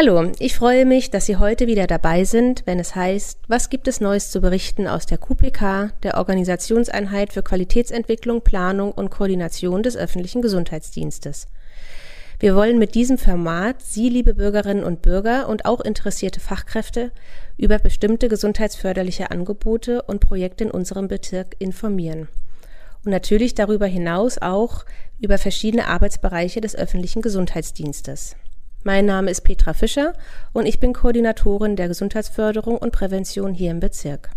Hallo, ich freue mich, dass Sie heute wieder dabei sind, wenn es heißt, was gibt es Neues zu berichten aus der QPK, der Organisationseinheit für Qualitätsentwicklung, Planung und Koordination des öffentlichen Gesundheitsdienstes. Wir wollen mit diesem Format Sie, liebe Bürgerinnen und Bürger und auch interessierte Fachkräfte über bestimmte gesundheitsförderliche Angebote und Projekte in unserem Bezirk informieren. Und natürlich darüber hinaus auch über verschiedene Arbeitsbereiche des öffentlichen Gesundheitsdienstes. Mein Name ist Petra Fischer und ich bin Koordinatorin der Gesundheitsförderung und Prävention hier im Bezirk.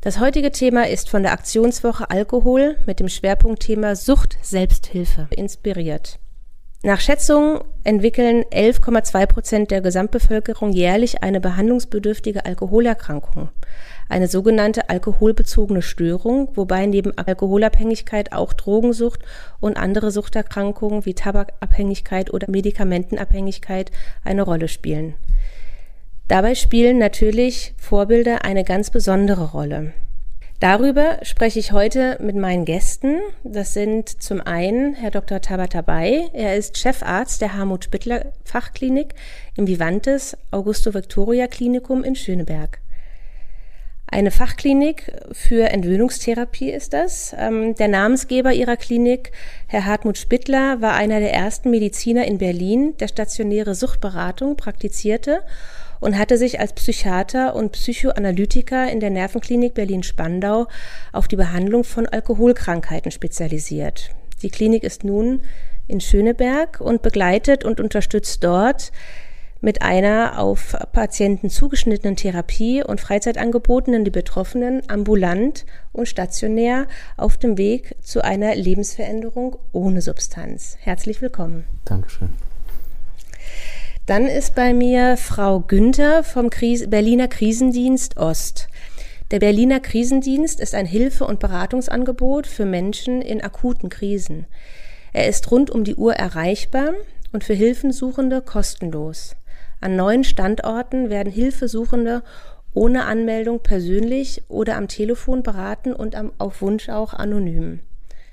Das heutige Thema ist von der Aktionswoche Alkohol mit dem Schwerpunktthema Sucht Selbsthilfe inspiriert. Nach Schätzungen entwickeln 11,2 Prozent der Gesamtbevölkerung jährlich eine behandlungsbedürftige Alkoholerkrankung, eine sogenannte alkoholbezogene Störung, wobei neben Alkoholabhängigkeit auch Drogensucht und andere Suchterkrankungen wie Tabakabhängigkeit oder Medikamentenabhängigkeit eine Rolle spielen. Dabei spielen natürlich Vorbilder eine ganz besondere Rolle. Darüber spreche ich heute mit meinen Gästen. Das sind zum einen Herr Dr. Tabatabai. Er ist Chefarzt der Harmut Spittler Fachklinik im Vivantes Augusto Victoria Klinikum in Schöneberg. Eine Fachklinik für Entwöhnungstherapie ist das. Ähm, der Namensgeber ihrer Klinik, Herr Hartmut Spittler, war einer der ersten Mediziner in Berlin, der stationäre Suchtberatung praktizierte und hatte sich als Psychiater und Psychoanalytiker in der Nervenklinik Berlin-Spandau auf die Behandlung von Alkoholkrankheiten spezialisiert. Die Klinik ist nun in Schöneberg und begleitet und unterstützt dort mit einer auf Patienten zugeschnittenen Therapie und Freizeitangeboten die Betroffenen ambulant und stationär auf dem Weg zu einer Lebensveränderung ohne Substanz. Herzlich willkommen. Dankeschön. Dann ist bei mir Frau Günther vom Kris Berliner Krisendienst Ost. Der Berliner Krisendienst ist ein Hilfe- und Beratungsangebot für Menschen in akuten Krisen. Er ist rund um die Uhr erreichbar und für Hilfensuchende kostenlos. An neuen Standorten werden Hilfesuchende ohne Anmeldung persönlich oder am Telefon beraten und auf Wunsch auch anonym.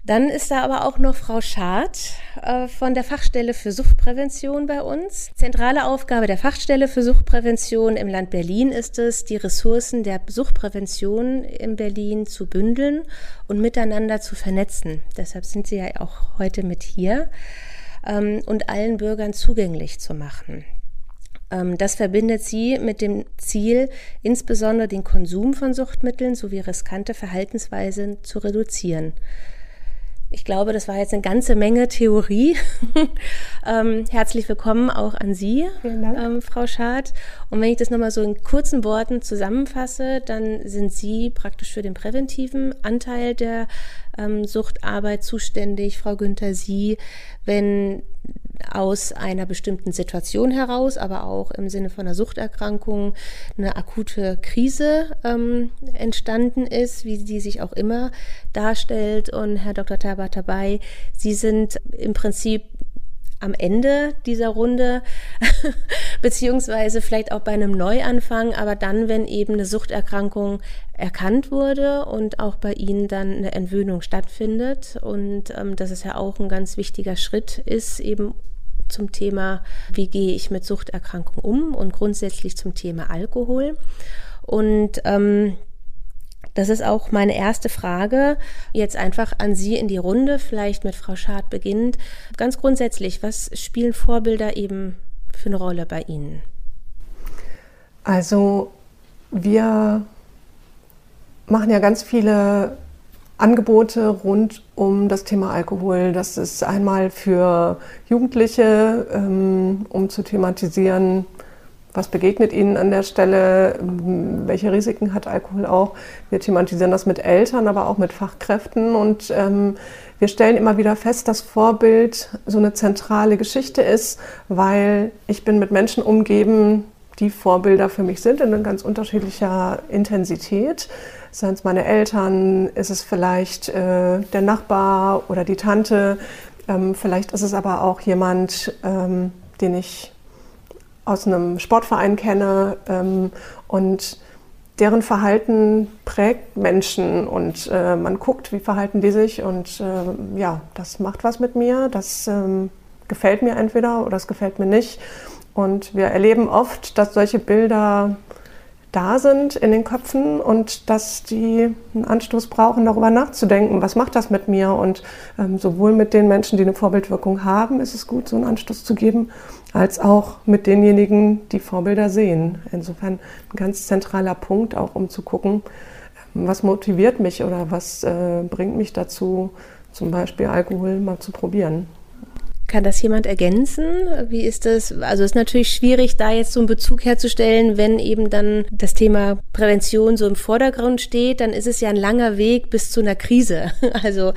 Dann ist da aber auch noch Frau Schad äh, von der Fachstelle für Suchtprävention bei uns. Zentrale Aufgabe der Fachstelle für Suchtprävention im Land Berlin ist es, die Ressourcen der Suchtprävention in Berlin zu bündeln und miteinander zu vernetzen. Deshalb sind Sie ja auch heute mit hier ähm, und allen Bürgern zugänglich zu machen. Ähm, das verbindet sie mit dem Ziel, insbesondere den Konsum von Suchtmitteln sowie riskante Verhaltensweisen zu reduzieren. Ich glaube, das war jetzt eine ganze Menge Theorie. ähm, herzlich willkommen auch an Sie, ähm, Frau Schad. Und wenn ich das nochmal so in kurzen Worten zusammenfasse, dann sind Sie praktisch für den präventiven Anteil der ähm, Suchtarbeit zuständig, Frau Günther, Sie, wenn aus einer bestimmten Situation heraus, aber auch im Sinne von einer Suchterkrankung eine akute Krise ähm, entstanden ist, wie die sich auch immer darstellt. Und Herr Dr. Tabatabay, Sie sind im Prinzip am Ende dieser Runde, beziehungsweise vielleicht auch bei einem Neuanfang, aber dann, wenn eben eine Suchterkrankung erkannt wurde und auch bei Ihnen dann eine Entwöhnung stattfindet. Und ähm, das ist ja auch ein ganz wichtiger Schritt ist, eben zum Thema, wie gehe ich mit Suchterkrankungen um und grundsätzlich zum Thema Alkohol. Und ähm, das ist auch meine erste Frage. Jetzt einfach an Sie in die Runde, vielleicht mit Frau Schad beginnend. Ganz grundsätzlich, was spielen Vorbilder eben für eine Rolle bei Ihnen? Also wir machen ja ganz viele Angebote rund um das Thema Alkohol. Das ist einmal für Jugendliche, ähm, um zu thematisieren, was begegnet ihnen an der Stelle, ähm, welche Risiken hat Alkohol auch. Wir thematisieren das mit Eltern, aber auch mit Fachkräften und ähm, wir stellen immer wieder fest, dass Vorbild so eine zentrale Geschichte ist, weil ich bin mit Menschen umgeben, die Vorbilder für mich sind in ganz unterschiedlicher Intensität. Seien es meine Eltern, ist es vielleicht äh, der Nachbar oder die Tante, ähm, vielleicht ist es aber auch jemand, ähm, den ich aus einem Sportverein kenne ähm, und deren Verhalten prägt Menschen und äh, man guckt, wie verhalten die sich und äh, ja, das macht was mit mir, das ähm, gefällt mir entweder oder es gefällt mir nicht Und wir erleben oft, dass solche Bilder da sind in den Köpfen und dass die einen Anstoß brauchen, darüber nachzudenken, was macht das mit mir? Und ähm, sowohl mit den Menschen, die eine Vorbildwirkung haben, ist es gut, so einen Anstoß zu geben, als auch mit denjenigen, die Vorbilder sehen. Insofern ein ganz zentraler Punkt, auch um zu gucken, ähm, was motiviert mich oder was äh, bringt mich dazu, zum Beispiel Alkohol mal zu probieren. Kann das jemand ergänzen? Wie ist das? Also es ist natürlich schwierig, da jetzt so einen Bezug herzustellen, wenn eben dann das Thema Prävention so im Vordergrund steht, dann ist es ja ein langer Weg bis zu einer Krise. Also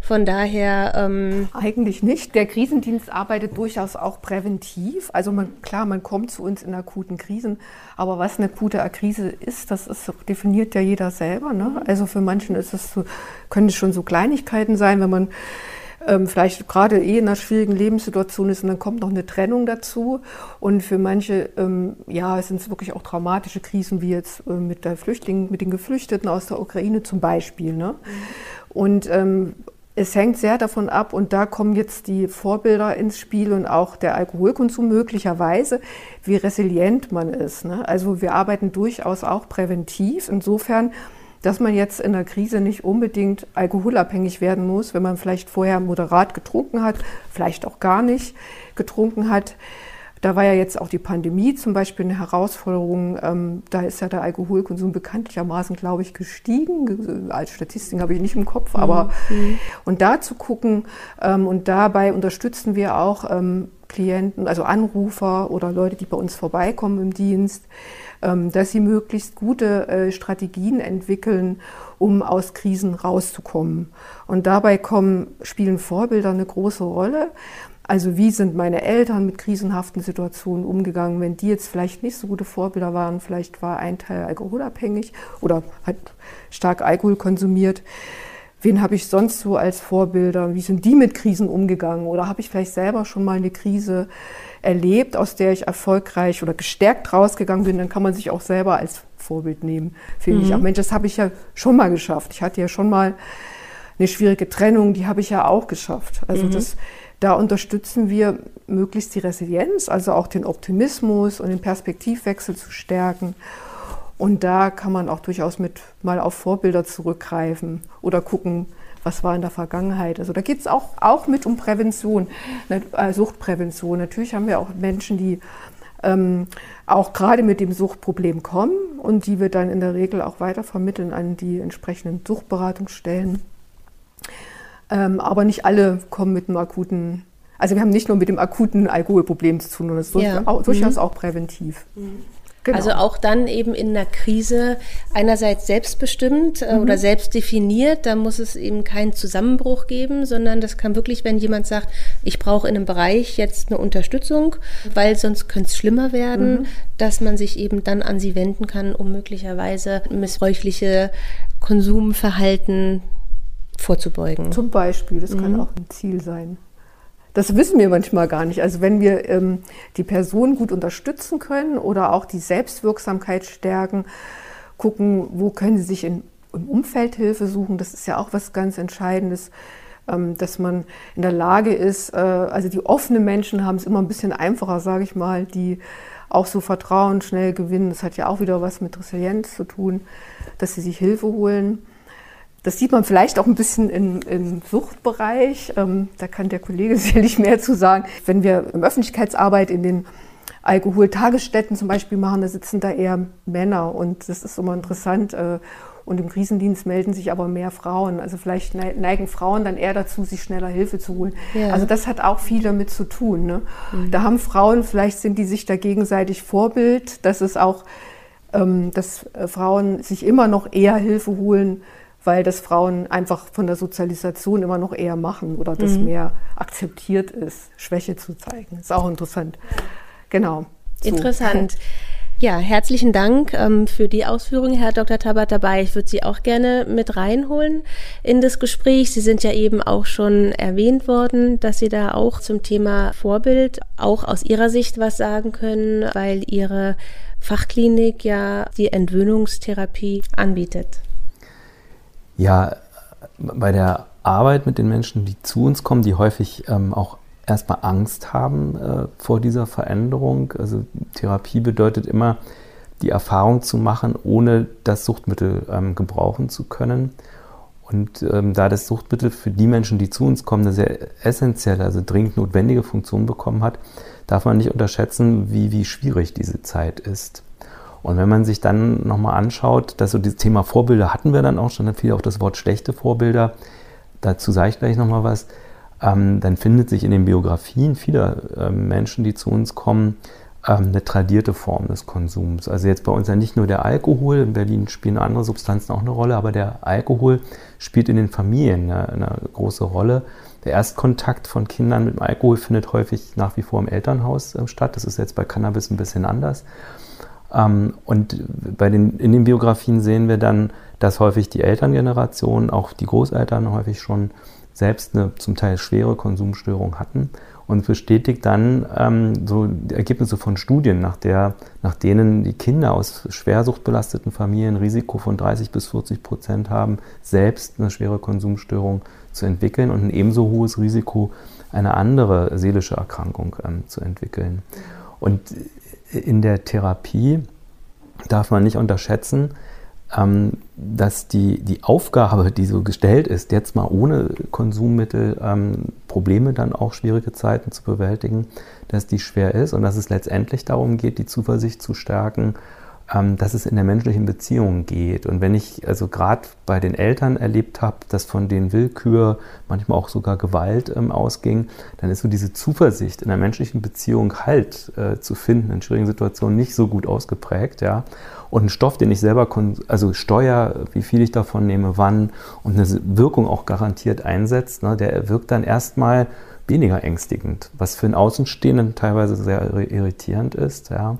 von daher. Ähm Eigentlich nicht. Der Krisendienst arbeitet durchaus auch präventiv. Also man, klar, man kommt zu uns in akuten Krisen, aber was eine akute Krise ist, das ist, definiert ja jeder selber. Ne? Also für manchen ist es so, können es schon so Kleinigkeiten sein, wenn man ähm, vielleicht gerade eh in einer schwierigen Lebenssituation ist und dann kommt noch eine Trennung dazu. Und für manche, ähm, ja, sind es wirklich auch traumatische Krisen, wie jetzt äh, mit der Flüchtlingen, mit den Geflüchteten aus der Ukraine zum Beispiel. Ne? Und ähm, es hängt sehr davon ab, und da kommen jetzt die Vorbilder ins Spiel und auch der Alkoholkonsum möglicherweise, wie resilient man ist. Ne? Also wir arbeiten durchaus auch präventiv. Insofern dass man jetzt in der Krise nicht unbedingt alkoholabhängig werden muss, wenn man vielleicht vorher moderat getrunken hat, vielleicht auch gar nicht getrunken hat. Da war ja jetzt auch die Pandemie zum Beispiel eine Herausforderung. Ähm, da ist ja der Alkoholkonsum bekanntlichermaßen, glaube ich, gestiegen. Als Statistik habe ich nicht im Kopf, aber mhm. und da zu gucken ähm, und dabei unterstützen wir auch ähm, Klienten, also Anrufer oder Leute, die bei uns vorbeikommen im Dienst, ähm, dass sie möglichst gute äh, Strategien entwickeln, um aus Krisen rauszukommen. Und dabei kommen, spielen Vorbilder eine große Rolle. Also wie sind meine Eltern mit krisenhaften Situationen umgegangen, wenn die jetzt vielleicht nicht so gute Vorbilder waren, vielleicht war ein Teil alkoholabhängig oder hat stark Alkohol konsumiert. Wen habe ich sonst so als Vorbilder? Wie sind die mit Krisen umgegangen? Oder habe ich vielleicht selber schon mal eine Krise erlebt, aus der ich erfolgreich oder gestärkt rausgegangen bin? Dann kann man sich auch selber als Vorbild nehmen, finde mhm. ich. Auch Mensch, das habe ich ja schon mal geschafft. Ich hatte ja schon mal eine schwierige Trennung, die habe ich ja auch geschafft. Also mhm. das, da unterstützen wir möglichst die Resilienz, also auch den Optimismus und den Perspektivwechsel zu stärken und da kann man auch durchaus mit mal auf Vorbilder zurückgreifen oder gucken, was war in der Vergangenheit. Also da geht es auch, auch mit um Prävention, ne, äh, Suchtprävention. Natürlich haben wir auch Menschen, die ähm, auch gerade mit dem Suchtproblem kommen und die wir dann in der Regel auch weiter vermitteln an die entsprechenden Suchtberatungsstellen. Ähm, aber nicht alle kommen mit einem akuten, also wir haben nicht nur mit dem akuten Alkoholproblem zu tun, sondern es ist ja. durchaus mhm. auch präventiv. Mhm. Genau. Also auch dann eben in einer Krise einerseits selbstbestimmt äh, mhm. oder selbst definiert, da muss es eben keinen Zusammenbruch geben, sondern das kann wirklich, wenn jemand sagt, ich brauche in einem Bereich jetzt eine Unterstützung, weil sonst könnte es schlimmer werden, mhm. dass man sich eben dann an sie wenden kann, um möglicherweise missbräuchliche Konsumverhalten vorzubeugen. Zum Beispiel, das mhm. kann auch ein Ziel sein. Das wissen wir manchmal gar nicht. Also wenn wir ähm, die Person gut unterstützen können oder auch die Selbstwirksamkeit stärken, gucken, wo können sie sich in, im Umfeld Hilfe suchen, das ist ja auch was ganz Entscheidendes, ähm, dass man in der Lage ist, äh, also die offenen Menschen haben es immer ein bisschen einfacher, sage ich mal, die auch so Vertrauen schnell gewinnen. Das hat ja auch wieder was mit Resilienz zu tun, dass sie sich Hilfe holen. Das sieht man vielleicht auch ein bisschen im, im Suchtbereich. Ähm, da kann der Kollege sicherlich mehr zu sagen. Wenn wir im Öffentlichkeitsarbeit in den Alkoholtagesstätten zum Beispiel machen, da sitzen da eher Männer und das ist immer interessant. Äh, und im Krisendienst melden sich aber mehr Frauen. Also vielleicht neigen Frauen dann eher dazu, sich schneller Hilfe zu holen. Ja. Also das hat auch viel damit zu tun. Ne? Mhm. Da haben Frauen, vielleicht sind die sich da gegenseitig Vorbild, dass es auch, ähm, dass äh, Frauen sich immer noch eher Hilfe holen, weil das Frauen einfach von der Sozialisation immer noch eher machen oder das mhm. mehr akzeptiert ist, Schwäche zu zeigen. Ist auch interessant. Genau. So. Interessant. Ja, herzlichen Dank ähm, für die Ausführungen, Herr Dr. Tabat dabei. Ich würde Sie auch gerne mit reinholen in das Gespräch. Sie sind ja eben auch schon erwähnt worden, dass Sie da auch zum Thema Vorbild auch aus Ihrer Sicht was sagen können, weil Ihre Fachklinik ja die Entwöhnungstherapie anbietet. Ja, bei der Arbeit mit den Menschen, die zu uns kommen, die häufig ähm, auch erstmal Angst haben äh, vor dieser Veränderung. Also Therapie bedeutet immer, die Erfahrung zu machen, ohne das Suchtmittel ähm, gebrauchen zu können. Und ähm, da das Suchtmittel für die Menschen, die zu uns kommen, eine sehr essentielle, also dringend notwendige Funktion bekommen hat, darf man nicht unterschätzen, wie, wie schwierig diese Zeit ist. Und wenn man sich dann nochmal anschaut, dass so dieses Thema Vorbilder hatten wir dann auch schon, dann fiel auch das Wort schlechte Vorbilder, dazu sage ich gleich nochmal was, ähm, dann findet sich in den Biografien vieler äh, Menschen, die zu uns kommen, ähm, eine tradierte Form des Konsums. Also jetzt bei uns ja nicht nur der Alkohol, in Berlin spielen andere Substanzen auch eine Rolle, aber der Alkohol spielt in den Familien eine, eine große Rolle. Der Erstkontakt von Kindern mit dem Alkohol findet häufig nach wie vor im Elternhaus äh, statt. Das ist jetzt bei Cannabis ein bisschen anders. Ähm, und bei den, in den Biografien sehen wir dann, dass häufig die Elterngeneration, auch die Großeltern häufig schon selbst eine zum Teil schwere Konsumstörung hatten und bestätigt dann ähm, so Ergebnisse von Studien, nach, der, nach denen die Kinder aus schwersuchtbelasteten Familien Risiko von 30 bis 40 Prozent haben, selbst eine schwere Konsumstörung zu entwickeln und ein ebenso hohes Risiko, eine andere seelische Erkrankung ähm, zu entwickeln. Und in der Therapie darf man nicht unterschätzen, ähm, dass die, die Aufgabe, die so gestellt ist, jetzt mal ohne Konsummittel ähm, Probleme dann auch schwierige Zeiten zu bewältigen, dass die schwer ist und dass es letztendlich darum geht, die Zuversicht zu stärken, dass es in der menschlichen Beziehung geht. Und wenn ich also gerade bei den Eltern erlebt habe, dass von den Willkür, manchmal auch sogar Gewalt ähm, ausging, dann ist so diese Zuversicht in der menschlichen Beziehung Halt äh, zu finden in schwierigen Situationen nicht so gut ausgeprägt. Ja. Und ein Stoff, den ich selber also steuere, wie viel ich davon nehme, wann und eine Wirkung auch garantiert einsetzt, ne, der wirkt dann erstmal weniger ängstigend, was für einen Außenstehenden teilweise sehr irritierend ist. Ja.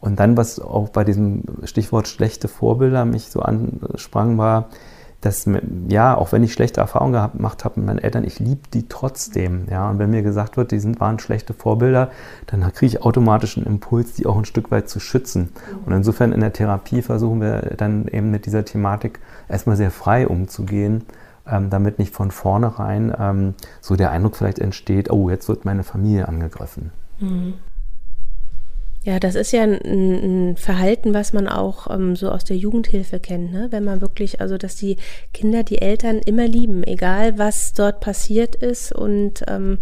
Und dann, was auch bei diesem Stichwort schlechte Vorbilder mich so ansprang, war, dass, ja, auch wenn ich schlechte Erfahrungen gemacht habe mit meinen Eltern, ich liebe die trotzdem. Ja, und wenn mir gesagt wird, die sind, waren schlechte Vorbilder, dann kriege ich automatisch einen Impuls, die auch ein Stück weit zu schützen. Und insofern in der Therapie versuchen wir dann eben mit dieser Thematik erstmal sehr frei umzugehen, ähm, damit nicht von vornherein ähm, so der Eindruck vielleicht entsteht, oh, jetzt wird meine Familie angegriffen. Mhm. Ja, das ist ja ein, ein Verhalten, was man auch ähm, so aus der Jugendhilfe kennt, ne? wenn man wirklich, also dass die Kinder die Eltern immer lieben, egal was dort passiert ist und ähm,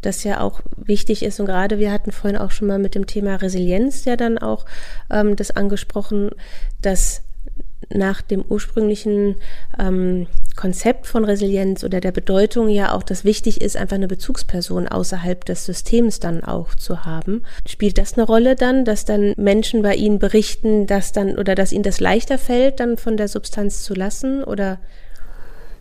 das ja auch wichtig ist und gerade wir hatten vorhin auch schon mal mit dem Thema Resilienz ja dann auch ähm, das angesprochen, dass nach dem ursprünglichen ähm, Konzept von Resilienz oder der Bedeutung ja auch, dass wichtig ist, einfach eine Bezugsperson außerhalb des Systems dann auch zu haben. Spielt das eine Rolle dann, dass dann Menschen bei Ihnen berichten, dass dann oder dass Ihnen das leichter fällt, dann von der Substanz zu lassen oder?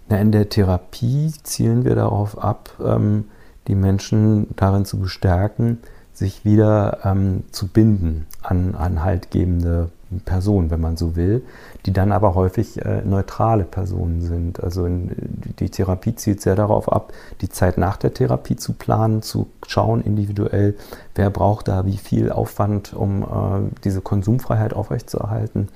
Na, in der Therapie zielen wir darauf ab, ähm, die Menschen darin zu bestärken, sich wieder ähm, zu binden an, an haltgebende Personen, wenn man so will, die dann aber häufig äh, neutrale Personen sind. Also in, die Therapie zielt sehr darauf ab, die Zeit nach der Therapie zu planen, zu schauen individuell, wer braucht da wie viel Aufwand, um äh, diese Konsumfreiheit aufrechtzuerhalten.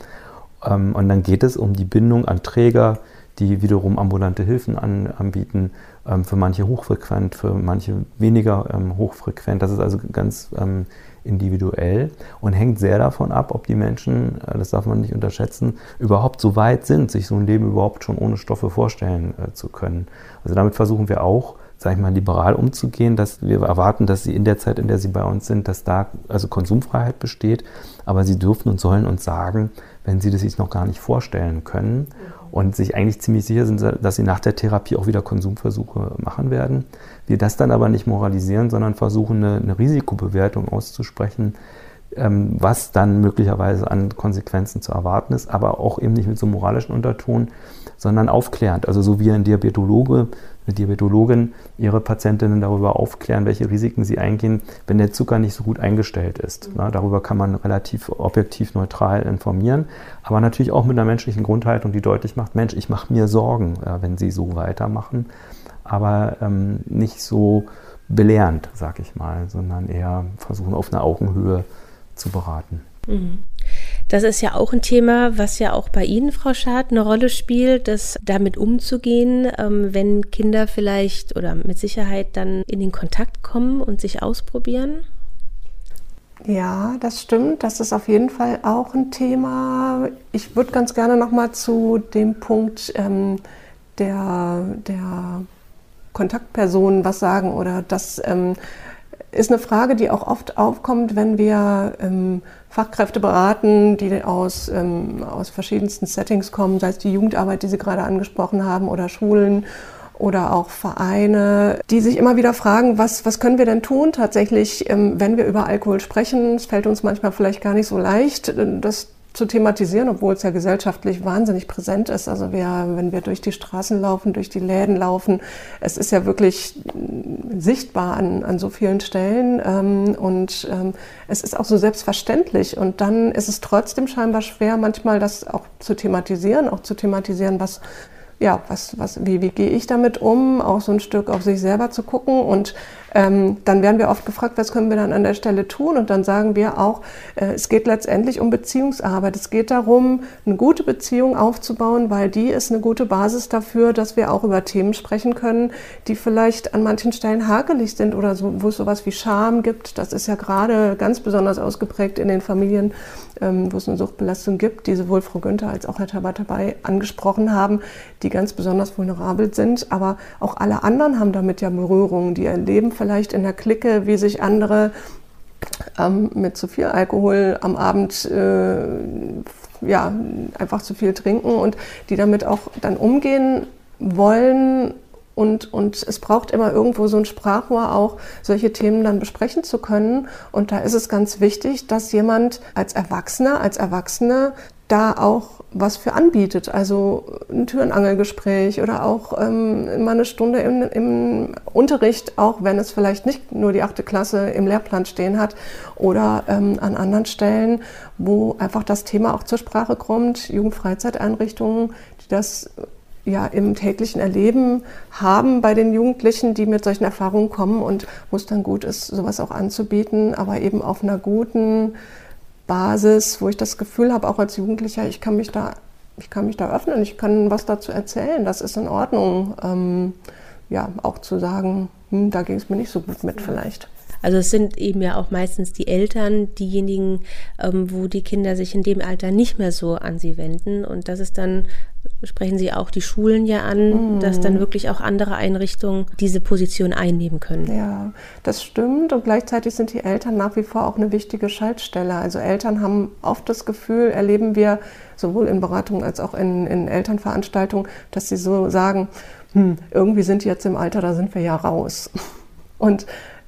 Ähm, und dann geht es um die Bindung an Träger, die wiederum ambulante Hilfen an, anbieten, ähm, für manche hochfrequent, für manche weniger ähm, hochfrequent. Das ist also ganz ähm, individuell und hängt sehr davon ab, ob die Menschen, äh, das darf man nicht unterschätzen, überhaupt so weit sind, sich so ein Leben überhaupt schon ohne Stoffe vorstellen äh, zu können. Also damit versuchen wir auch, sage ich mal, liberal umzugehen, dass wir erwarten, dass sie in der Zeit, in der sie bei uns sind, dass da also Konsumfreiheit besteht, aber sie dürfen und sollen uns sagen, wenn sie das sich noch gar nicht vorstellen können und sich eigentlich ziemlich sicher sind, dass sie nach der Therapie auch wieder Konsumversuche machen werden. Wir das dann aber nicht moralisieren, sondern versuchen, eine, eine Risikobewertung auszusprechen, ähm, was dann möglicherweise an Konsequenzen zu erwarten ist, aber auch eben nicht mit so moralischen Unterton, sondern aufklärend. Also so wie ein Diabetologe, eine Diabetologin ihre Patientinnen darüber aufklären, welche Risiken sie eingehen, wenn der Zucker nicht so gut eingestellt ist. Mhm. Na, darüber kann man relativ objektiv neutral informieren, aber natürlich auch mit einer menschlichen Grundhaltung, die deutlich macht, Mensch, ich mache mir Sorgen, äh, wenn sie so weitermachen, aber ähm, nicht so belehrend, sag ich mal, sondern eher versuchen auf einer Augenhöhe zu beraten. Mhm. Das ist ja auch ein Thema, was ja auch bei Ihnen, Frau Schad, eine Rolle spielt, das damit umzugehen, ähm, wenn Kinder vielleicht oder mit Sicherheit dann in den Kontakt kommen und sich ausprobieren. Ja, das stimmt. Das ist auf jeden Fall auch ein Thema. Ich würde ganz gerne noch mal zu dem Punkt ähm, der, der Kontaktpersonen was sagen oder das ähm, ist eine Frage, die auch oft aufkommt, wenn wir ähm, Fachkräfte beraten, die aus, ähm, aus verschiedensten Settings kommen, sei es die Jugendarbeit, die Sie gerade angesprochen haben, oder Schulen oder auch Vereine, die sich immer wieder fragen, was, was können wir denn tun tatsächlich, ähm, wenn wir über Alkohol sprechen. Es fällt uns manchmal vielleicht gar nicht so leicht, äh, das zu thematisieren, obwohl es ja gesellschaftlich wahnsinnig präsent ist. Also wir, wenn wir durch die Straßen laufen, durch die Läden laufen, es ist ja wirklich mm, sichtbar an, an so vielen Stellen ähm, und ähm, es ist auch so selbstverständlich. Und dann ist es trotzdem scheinbar schwer, manchmal das auch zu thematisieren, auch zu thematisieren, was ja, was, was, wie, wie gehe ich damit um, auch so ein Stück auf sich selber zu gucken und ähm, dann werden wir oft gefragt, was können wir dann an der Stelle tun? Und dann sagen wir auch, äh, es geht letztendlich um Beziehungsarbeit. Es geht darum, eine gute Beziehung aufzubauen, weil die ist eine gute Basis dafür, dass wir auch über Themen sprechen können, die vielleicht an manchen Stellen hakelig sind oder so, wo es sowas wie Scham gibt. Das ist ja gerade ganz besonders ausgeprägt in den Familien, ähm, wo es eine Suchtbelastung gibt, die sowohl Frau Günther als auch Herr Tabatabei angesprochen haben, die ganz besonders vulnerabel sind. Aber auch alle anderen haben damit ja Berührungen, die erleben vielleicht in der Clique, wie sich andere ähm, mit zu viel Alkohol am Abend äh, ja, einfach zu viel trinken und die damit auch dann umgehen wollen. Und, und es braucht immer irgendwo so ein Sprachrohr auch, solche Themen dann besprechen zu können. Und da ist es ganz wichtig, dass jemand als Erwachsener, als Erwachsene da auch was für anbietet. Also ein Türenangelgespräch oder auch ähm, mal eine Stunde im, im, Unterricht, auch wenn es vielleicht nicht nur die achte Klasse im Lehrplan stehen hat oder ähm, an anderen Stellen, wo einfach das Thema auch zur Sprache kommt. Jugendfreizeiteinrichtungen, die das ja im täglichen Erleben haben bei den Jugendlichen, die mit solchen Erfahrungen kommen und wo es dann gut ist, sowas auch anzubieten, aber eben auf einer guten Basis, wo ich das Gefühl habe, auch als Jugendlicher, ich kann mich da, ich kann mich da öffnen, ich kann was dazu erzählen, das ist in Ordnung. Ähm, ja, auch zu sagen, hm, da ging es mir nicht so gut mit vielleicht. Also es sind eben ja auch meistens die Eltern diejenigen, ähm, wo die Kinder sich in dem Alter nicht mehr so an sie wenden. Und das ist dann, sprechen Sie auch die Schulen ja an, mhm. dass dann wirklich auch andere Einrichtungen diese Position einnehmen können. Ja, das stimmt. Und gleichzeitig sind die Eltern nach wie vor auch eine wichtige Schaltstelle. Also Eltern haben oft das Gefühl, erleben wir sowohl in Beratungen als auch in, in Elternveranstaltungen, dass sie so sagen, hm, irgendwie sind die jetzt im Alter, da sind wir ja raus. Und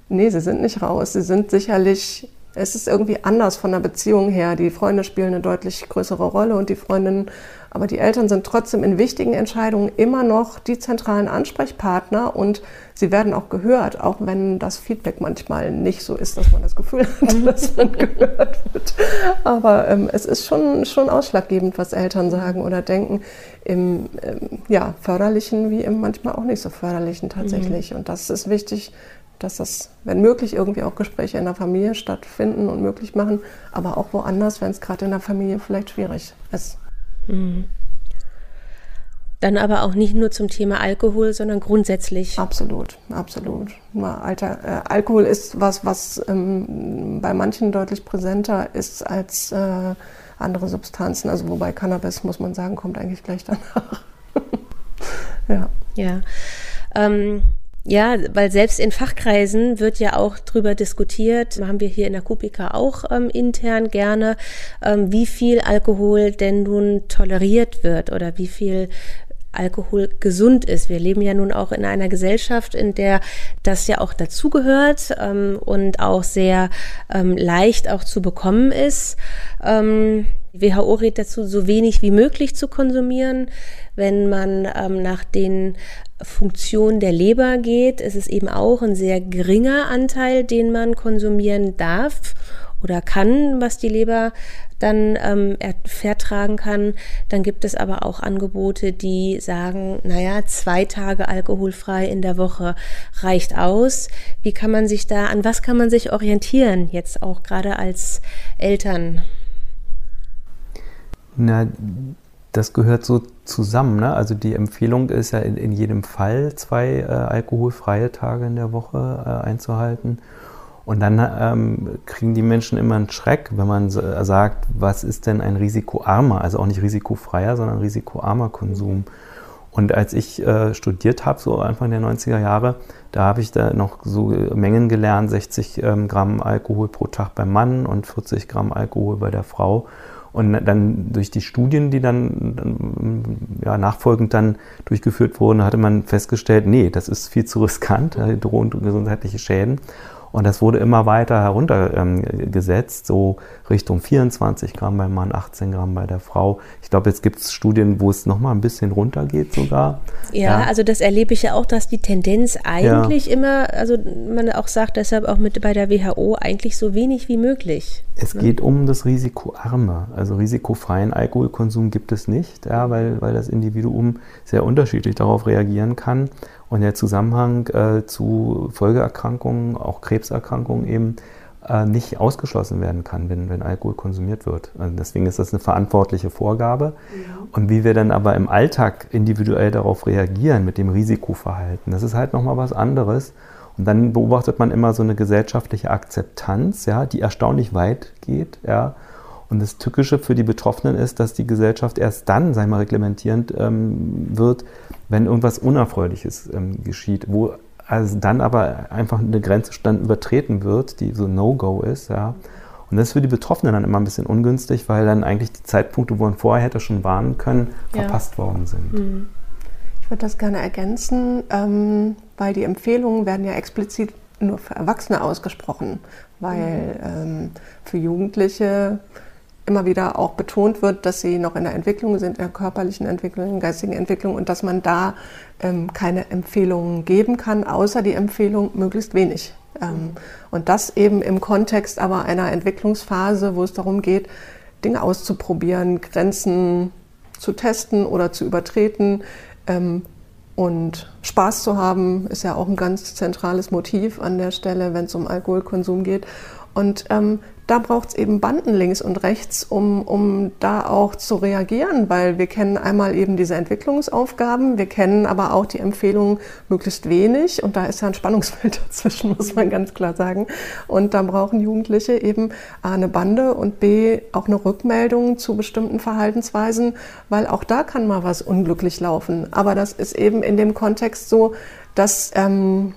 Nee, sie sind nicht raus. Sie sind sicherlich, es ist irgendwie anders von der Beziehung her. Die Freunde spielen eine deutlich größere Rolle und die Freundinnen, aber die Eltern sind trotzdem in wichtigen Entscheidungen immer noch die zentralen Ansprechpartner und sie werden auch gehört, auch wenn das Feedback manchmal nicht so ist, dass man das Gefühl hat, dass man gehört wird. Aber ähm, es ist schon, schon ausschlaggebend, was Eltern sagen oder denken, im ähm, ja, förderlichen wie im manchmal auch nicht so förderlichen tatsächlich. Mhm. Und das ist wichtig, dass das, wenn möglich, irgendwie auch Gespräche in der Familie stattfinden und möglich machen, aber auch woanders, wenn es gerade in der Familie vielleicht schwierig ist. Mhm. Dann aber auch nicht nur zum Thema Alkohol, sondern grundsätzlich. Absolut, absolut. Alter, äh, Alkohol ist was, was ähm, bei manchen deutlich präsenter ist als äh, andere Substanzen. Also wobei Cannabis, muss man sagen, kommt eigentlich gleich danach. ja. Ja. Ähm, ja, weil selbst in Fachkreisen wird ja auch drüber diskutiert, haben wir hier in der Kupika auch ähm, intern gerne, ähm, wie viel Alkohol denn nun toleriert wird oder wie viel Alkohol gesund ist. Wir leben ja nun auch in einer Gesellschaft, in der das ja auch dazugehört ähm, und auch sehr ähm, leicht auch zu bekommen ist. Ähm, WHO rät dazu, so wenig wie möglich zu konsumieren. Wenn man ähm, nach den Funktionen der Leber geht, ist es eben auch ein sehr geringer Anteil, den man konsumieren darf oder kann, was die Leber dann ähm, vertragen kann. Dann gibt es aber auch Angebote, die sagen, naja, zwei Tage alkoholfrei in der Woche reicht aus. Wie kann man sich da, an was kann man sich orientieren, jetzt auch gerade als Eltern? Na, das gehört so zusammen. Ne? Also die Empfehlung ist ja in, in jedem Fall zwei äh, alkoholfreie Tage in der Woche äh, einzuhalten. Und dann ähm, kriegen die Menschen immer einen Schreck, wenn man sagt, was ist denn ein risikoarmer, also auch nicht risikofreier, sondern risikoarmer Konsum. Und als ich äh, studiert habe, so Anfang der 90er Jahre, da habe ich da noch so Mengen gelernt, 60 ähm, Gramm Alkohol pro Tag beim Mann und 40 Gramm Alkohol bei der Frau. Und dann durch die Studien, die dann, ja, nachfolgend dann durchgeführt wurden, hatte man festgestellt, nee, das ist viel zu riskant, drohen gesundheitliche Schäden. Und das wurde immer weiter heruntergesetzt, ähm, so Richtung 24 Gramm beim Mann, 18 Gramm bei der Frau. Ich glaube, jetzt gibt es Studien, wo es nochmal ein bisschen runtergeht sogar. Ja, ja, also das erlebe ich ja auch, dass die Tendenz eigentlich ja. immer, also man auch sagt deshalb auch mit bei der WHO eigentlich so wenig wie möglich. Es ne? geht um das Risikoarme. Also risikofreien Alkoholkonsum gibt es nicht, ja, weil, weil das Individuum sehr unterschiedlich darauf reagieren kann. Und der Zusammenhang äh, zu Folgeerkrankungen, auch Krebserkrankungen eben, äh, nicht ausgeschlossen werden kann, wenn, wenn Alkohol konsumiert wird. Also deswegen ist das eine verantwortliche Vorgabe. Ja. Und wie wir dann aber im Alltag individuell darauf reagieren mit dem Risikoverhalten, das ist halt nochmal was anderes. Und dann beobachtet man immer so eine gesellschaftliche Akzeptanz, ja, die erstaunlich weit geht, ja. Und das Tückische für die Betroffenen ist, dass die Gesellschaft erst dann, sei mal reglementierend ähm, wird, wenn irgendwas Unerfreuliches ähm, geschieht, wo also dann aber einfach eine Grenze dann übertreten wird, die so No-Go ist, ja. Und das ist für die Betroffenen dann immer ein bisschen ungünstig, weil dann eigentlich die Zeitpunkte, wo man vorher hätte schon warnen können, ja. verpasst worden sind. Mhm. Ich würde das gerne ergänzen, ähm, weil die Empfehlungen werden ja explizit nur für Erwachsene ausgesprochen, weil mhm. ähm, für Jugendliche immer wieder auch betont wird, dass sie noch in der Entwicklung sind, in der körperlichen Entwicklung, in der geistigen Entwicklung und dass man da ähm, keine Empfehlungen geben kann, außer die Empfehlung möglichst wenig. Ähm, und das eben im Kontext aber einer Entwicklungsphase, wo es darum geht, Dinge auszuprobieren, Grenzen zu testen oder zu übertreten. Ähm, und Spaß zu haben, ist ja auch ein ganz zentrales Motiv an der Stelle, wenn es um Alkoholkonsum geht. Und ähm, da braucht es eben Banden links und rechts, um, um da auch zu reagieren, weil wir kennen einmal eben diese Entwicklungsaufgaben, wir kennen aber auch die Empfehlungen möglichst wenig und da ist ja ein Spannungsfeld dazwischen, muss man ganz klar sagen. Und da brauchen Jugendliche eben A, eine Bande und B, auch eine Rückmeldung zu bestimmten Verhaltensweisen, weil auch da kann mal was unglücklich laufen. Aber das ist eben in dem Kontext so, dass... Ähm,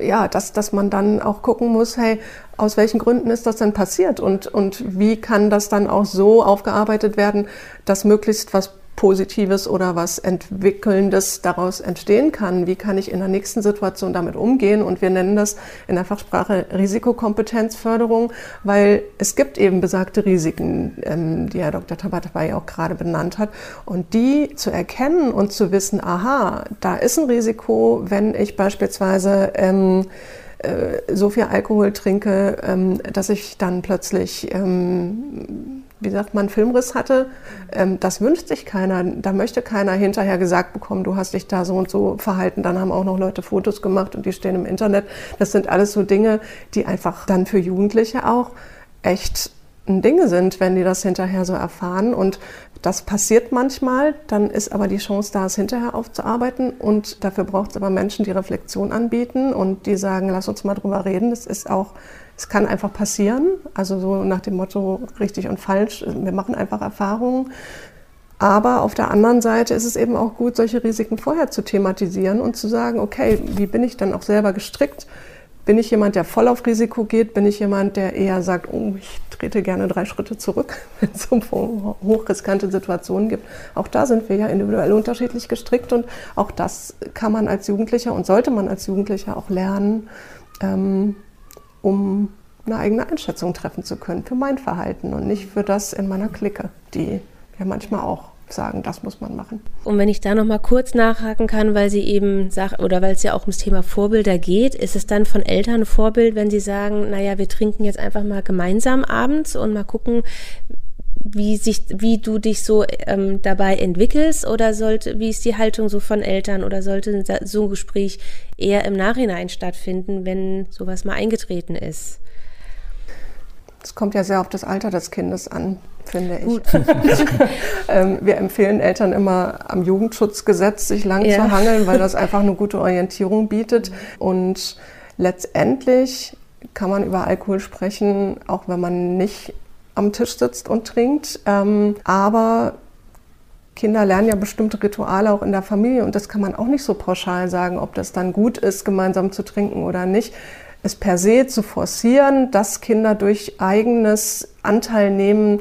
ja, dass, dass man dann auch gucken muss, hey, aus welchen Gründen ist das denn passiert? Und, und wie kann das dann auch so aufgearbeitet werden, dass möglichst was Positives oder was Entwickelndes daraus entstehen kann. Wie kann ich in der nächsten Situation damit umgehen? Und wir nennen das in der Fachsprache Risikokompetenzförderung, weil es gibt eben besagte Risiken, ähm, die Herr Dr. Tabatabai auch gerade benannt hat. Und die zu erkennen und zu wissen, aha, da ist ein Risiko, wenn ich beispielsweise ähm, äh, so viel Alkohol trinke, ähm, dass ich dann plötzlich, ähm, wie sagt man, Filmriss hatte. Ähm, das wünscht sich keiner. Da möchte keiner hinterher gesagt bekommen, du hast dich da so und so verhalten. Dann haben auch noch Leute Fotos gemacht und die stehen im Internet. Das sind alles so Dinge, die einfach dann für Jugendliche auch echt Dinge sind, wenn die das hinterher so erfahren. Und das passiert manchmal, dann ist aber die Chance da, es hinterher aufzuarbeiten. Und dafür braucht es aber Menschen, die Reflexion anbieten und die sagen, lass uns mal drüber reden. Das ist auch, es kann einfach passieren. Also so nach dem Motto richtig und falsch. Wir machen einfach Erfahrungen. Aber auf der anderen Seite ist es eben auch gut, solche Risiken vorher zu thematisieren und zu sagen, okay, wie bin ich dann auch selber gestrickt? Bin ich jemand, der voll auf Risiko geht? Bin ich jemand, der eher sagt, oh, ich trete gerne drei Schritte zurück, wenn es um hochriskante Situationen gibt? Auch da sind wir ja individuell unterschiedlich gestrickt und auch das kann man als Jugendlicher und sollte man als Jugendlicher auch lernen, ähm, um eine eigene Einschätzung treffen zu können für mein Verhalten und nicht für das in meiner Clique, die ja manchmal auch sagen, das muss man machen. Und wenn ich da noch mal kurz nachhaken kann, weil Sie eben sagt oder weil es ja auch ums Thema Vorbilder geht, ist es dann von Eltern Vorbild, wenn sie sagen, naja, wir trinken jetzt einfach mal gemeinsam abends und mal gucken, wie sich, wie du dich so ähm, dabei entwickelst oder sollte, wie ist die Haltung so von Eltern oder sollte so ein Gespräch eher im Nachhinein stattfinden, wenn sowas mal eingetreten ist? Es kommt ja sehr auf das Alter des Kindes an, finde ich. ähm, wir empfehlen Eltern immer am Jugendschutzgesetz sich lang ja. zu hangeln, weil das einfach eine gute Orientierung bietet. Und letztendlich kann man über Alkohol sprechen, auch wenn man nicht am Tisch sitzt und trinkt. Ähm, aber Kinder lernen ja bestimmte Rituale auch in der Familie und das kann man auch nicht so pauschal sagen, ob das dann gut ist, gemeinsam zu trinken oder nicht. Es per se zu forcieren, dass Kinder durch eigenes Anteilnehmen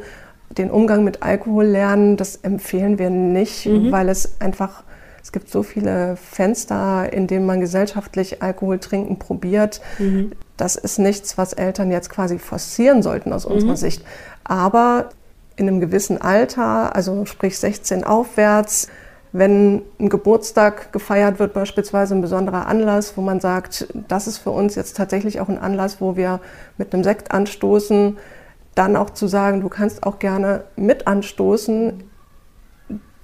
den Umgang mit Alkohol lernen, das empfehlen wir nicht, mhm. weil es einfach, es gibt so viele Fenster, in denen man gesellschaftlich Alkohol trinken probiert. Mhm. Das ist nichts, was Eltern jetzt quasi forcieren sollten aus unserer mhm. Sicht. Aber in einem gewissen Alter, also sprich 16 aufwärts, wenn ein Geburtstag gefeiert wird, beispielsweise ein besonderer Anlass, wo man sagt, das ist für uns jetzt tatsächlich auch ein Anlass, wo wir mit einem Sekt anstoßen, dann auch zu sagen, du kannst auch gerne mit anstoßen.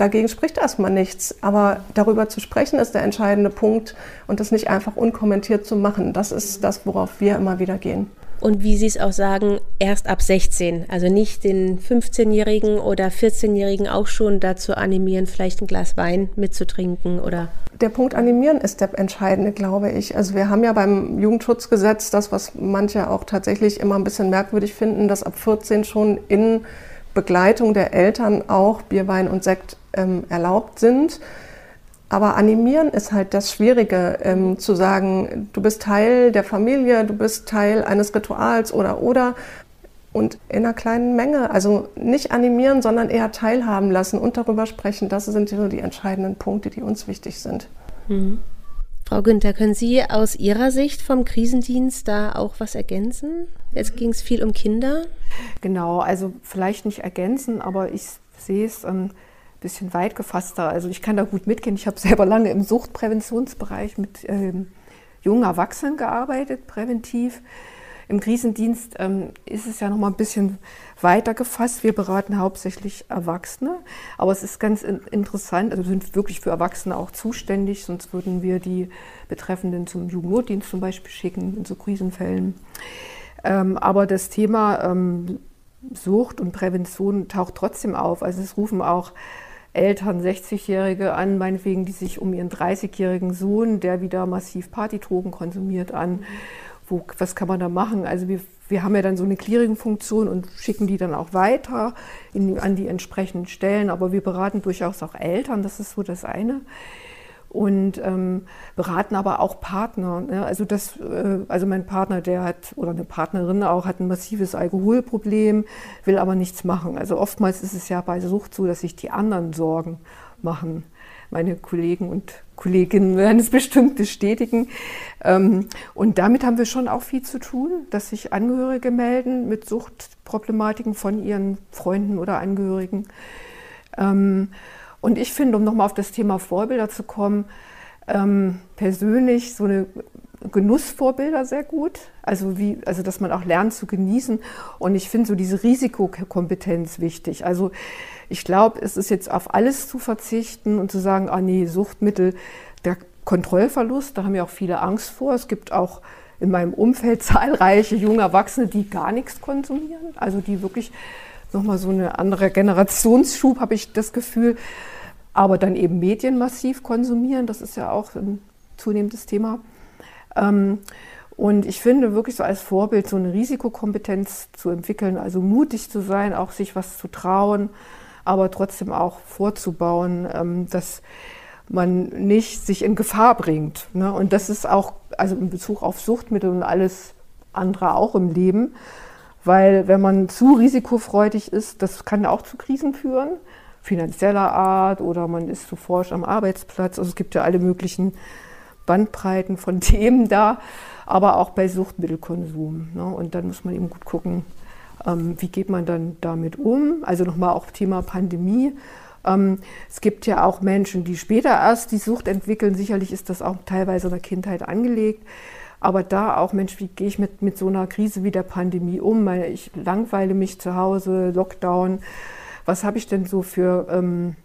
Dagegen spricht erstmal nichts, aber darüber zu sprechen ist der entscheidende Punkt und das nicht einfach unkommentiert zu machen. Das ist das, worauf wir immer wieder gehen und wie Sie es auch sagen, erst ab 16. Also nicht den 15-Jährigen oder 14-Jährigen auch schon dazu animieren, vielleicht ein Glas Wein mitzutrinken oder. Der Punkt animieren ist der entscheidende, glaube ich. Also wir haben ja beim Jugendschutzgesetz das, was manche auch tatsächlich immer ein bisschen merkwürdig finden, dass ab 14 schon in Begleitung der Eltern auch Bier, Wein und Sekt ähm, erlaubt sind. Aber animieren ist halt das Schwierige, ähm, zu sagen, du bist Teil der Familie, du bist Teil eines Rituals oder oder. Und in einer kleinen Menge, also nicht animieren, sondern eher teilhaben lassen und darüber sprechen. Das sind so die entscheidenden Punkte, die uns wichtig sind. Mhm. Frau Günther, können Sie aus Ihrer Sicht vom Krisendienst da auch was ergänzen? Jetzt ging es viel um Kinder. Genau, also vielleicht nicht ergänzen, aber ich sehe es. Ähm, bisschen weit gefasster. Also ich kann da gut mitgehen. Ich habe selber lange im Suchtpräventionsbereich mit ähm, jungen Erwachsenen gearbeitet, präventiv. Im Krisendienst ähm, ist es ja noch mal ein bisschen weiter gefasst. Wir beraten hauptsächlich Erwachsene, aber es ist ganz in interessant. Also wir sind wirklich für Erwachsene auch zuständig, sonst würden wir die Betreffenden zum Jugendnotdienst zum Beispiel schicken in so Krisenfällen. Ähm, aber das Thema ähm, Sucht und Prävention taucht trotzdem auf. Also es rufen auch Eltern, 60-Jährige an, meinetwegen, die sich um ihren 30-jährigen Sohn, der wieder massiv Partydrogen konsumiert, an. Wo, was kann man da machen? Also wir, wir haben ja dann so eine Clearing-Funktion und schicken die dann auch weiter in, an die entsprechenden Stellen. Aber wir beraten durchaus auch Eltern, das ist so das eine und ähm, beraten aber auch Partner. Ne? Also, das, äh, also mein Partner, der hat, oder eine Partnerin auch, hat ein massives Alkoholproblem, will aber nichts machen. Also oftmals ist es ja bei Sucht so, dass sich die anderen Sorgen machen. Meine Kollegen und Kolleginnen werden es bestimmt bestätigen. Ähm, und damit haben wir schon auch viel zu tun, dass sich Angehörige melden mit Suchtproblematiken von ihren Freunden oder Angehörigen. Ähm, und ich finde, um nochmal auf das Thema Vorbilder zu kommen, ähm, persönlich so eine Genussvorbilder sehr gut. Also, wie, also, dass man auch lernt zu genießen. Und ich finde so diese Risikokompetenz wichtig. Also, ich glaube, es ist jetzt auf alles zu verzichten und zu sagen, ah nee, Suchtmittel, der Kontrollverlust, da haben ja auch viele Angst vor. Es gibt auch in meinem Umfeld zahlreiche junge Erwachsene, die gar nichts konsumieren. Also, die wirklich nochmal so eine andere Generationsschub, habe ich das Gefühl. Aber dann eben Medien massiv konsumieren, das ist ja auch ein zunehmendes Thema. Ähm, und ich finde wirklich so als Vorbild so eine Risikokompetenz zu entwickeln, also mutig zu sein, auch sich was zu trauen, aber trotzdem auch vorzubauen, ähm, dass man nicht sich in Gefahr bringt. Ne? Und das ist auch, also in Bezug auf Suchtmittel und alles andere auch im Leben, weil wenn man zu risikofreudig ist, das kann auch zu Krisen führen, finanzieller Art oder man ist zu forsch am Arbeitsplatz. Also es gibt ja alle möglichen Bandbreiten von Themen da, aber auch bei Suchtmittelkonsum. Ne? Und dann muss man eben gut gucken, ähm, wie geht man dann damit um. Also nochmal auch Thema Pandemie. Ähm, es gibt ja auch Menschen, die später erst die Sucht entwickeln. Sicherlich ist das auch teilweise in der Kindheit angelegt. Aber da auch, Mensch, wie gehe ich mit, mit so einer Krise wie der Pandemie um? Ich langweile mich zu Hause, Lockdown. Was habe ich denn so für, ähm,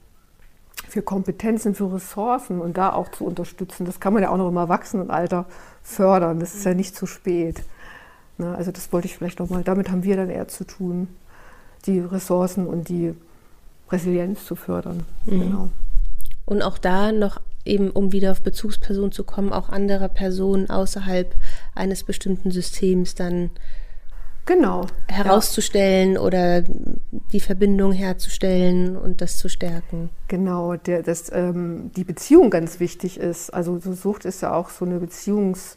für Kompetenzen, für Ressourcen und da auch zu unterstützen? Das kann man ja auch noch im Erwachsenenalter fördern. Das ist ja nicht zu spät. Ne? Also das wollte ich vielleicht nochmal, damit haben wir dann eher zu tun, die Ressourcen und die Resilienz zu fördern. Mhm. Genau. Und auch da noch eben, um wieder auf Bezugspersonen zu kommen, auch andere Personen außerhalb eines bestimmten Systems dann genau, herauszustellen ja. oder die Verbindung herzustellen und das zu stärken. Genau, der, dass ähm, die Beziehung ganz wichtig ist. Also so Sucht ist ja auch so eine Beziehungs-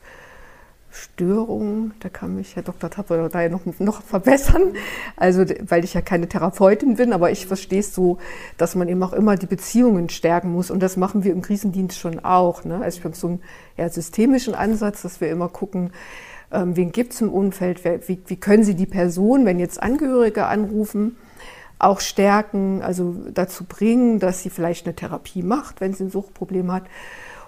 Störungen, da kann mich Herr Dr. Tapper da noch, noch verbessern, also weil ich ja keine Therapeutin bin, aber ich verstehe es so, dass man eben auch immer die Beziehungen stärken muss und das machen wir im Krisendienst schon auch. Ne? Also ich habe so einen eher systemischen Ansatz, dass wir immer gucken, ähm, wen gibt es im Umfeld, wer, wie, wie können Sie die Person, wenn jetzt Angehörige anrufen, auch stärken, also dazu bringen, dass sie vielleicht eine Therapie macht, wenn sie ein Suchtproblem hat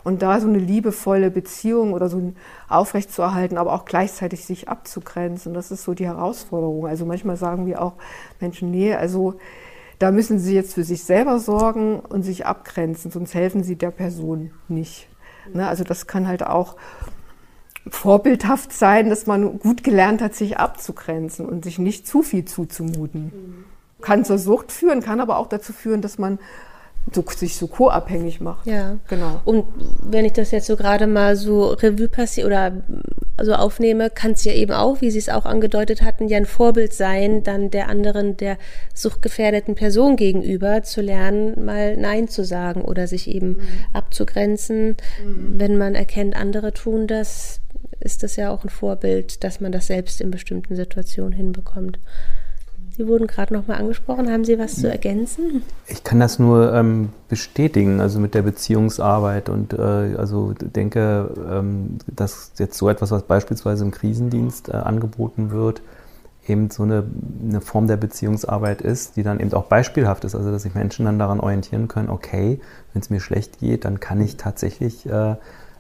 und da so eine liebevolle Beziehung oder so aufrechtzuerhalten, aber auch gleichzeitig sich abzugrenzen, das ist so die Herausforderung. Also manchmal sagen wir auch Menschen, nee, also da müssen sie jetzt für sich selber sorgen und sich abgrenzen, sonst helfen sie der Person nicht. Ne? Also das kann halt auch vorbildhaft sein, dass man gut gelernt hat, sich abzugrenzen und sich nicht zu viel zuzumuten. Kann zur Sucht führen, kann aber auch dazu führen, dass man so, sich so co-abhängig macht. Ja, genau. Und wenn ich das jetzt so gerade mal so Revue passiere oder so aufnehme, kann es ja eben auch, wie Sie es auch angedeutet hatten, ja ein Vorbild sein, dann der anderen, der suchtgefährdeten Person gegenüber zu lernen, mal Nein zu sagen oder sich eben mhm. abzugrenzen. Mhm. Wenn man erkennt, andere tun das, ist das ja auch ein Vorbild, dass man das selbst in bestimmten Situationen hinbekommt. Sie wurden gerade noch mal angesprochen. Haben Sie was zu ergänzen? Ich kann das nur ähm, bestätigen, also mit der Beziehungsarbeit und äh, also denke, ähm, dass jetzt so etwas, was beispielsweise im Krisendienst äh, angeboten wird, eben so eine, eine, Form der Beziehungsarbeit ist, die dann eben auch beispielhaft ist, also dass sich Menschen dann daran orientieren können, okay, wenn es mir schlecht geht, dann kann ich tatsächlich äh,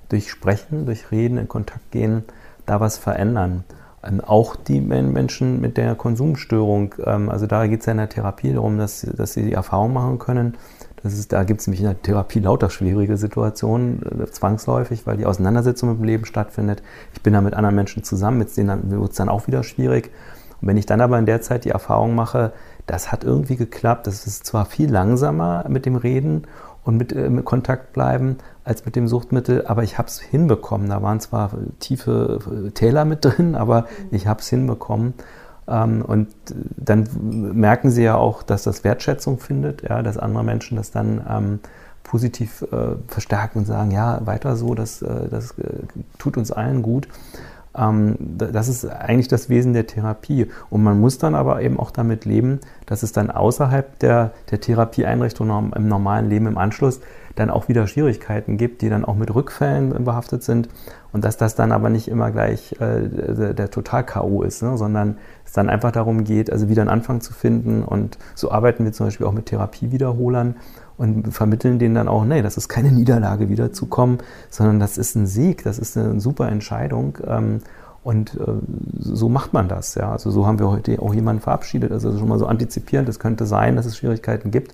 durch Sprechen, durch Reden in Kontakt gehen, da was verändern. Ähm, auch die Menschen mit der Konsumstörung, ähm, also da geht es ja in der Therapie darum, dass, dass sie die Erfahrung machen können. Das ist, da gibt es nämlich in der Therapie lauter schwierige Situationen, äh, zwangsläufig, weil die Auseinandersetzung mit dem Leben stattfindet. Ich bin da mit anderen Menschen zusammen, mit denen wird es dann auch wieder schwierig. Und wenn ich dann aber in der Zeit die Erfahrung mache, das hat irgendwie geklappt, das ist zwar viel langsamer mit dem Reden und mit, äh, mit Kontakt bleiben als mit dem Suchtmittel, aber ich habe es hinbekommen. Da waren zwar tiefe Täler mit drin, aber ich habe es hinbekommen. Ähm, und dann merken sie ja auch, dass das Wertschätzung findet, ja, dass andere Menschen das dann ähm, positiv äh, verstärken und sagen, ja, weiter so, das, äh, das äh, tut uns allen gut. Ähm, das ist eigentlich das Wesen der Therapie. Und man muss dann aber eben auch damit leben, dass es dann außerhalb der, der Therapieeinrichtung im normalen Leben im Anschluss dann auch wieder Schwierigkeiten gibt, die dann auch mit Rückfällen behaftet sind. Und dass das dann aber nicht immer gleich äh, der, der Total-K.O. ist, ne? sondern es dann einfach darum geht, also wieder einen Anfang zu finden. Und so arbeiten wir zum Beispiel auch mit Therapiewiederholern und vermitteln denen dann auch, nee, das ist keine Niederlage wiederzukommen, sondern das ist ein Sieg, das ist eine super Entscheidung. Ähm, und äh, so macht man das. Ja. Also so haben wir heute auch jemanden verabschiedet. Also schon mal so antizipierend, es könnte sein, dass es Schwierigkeiten gibt.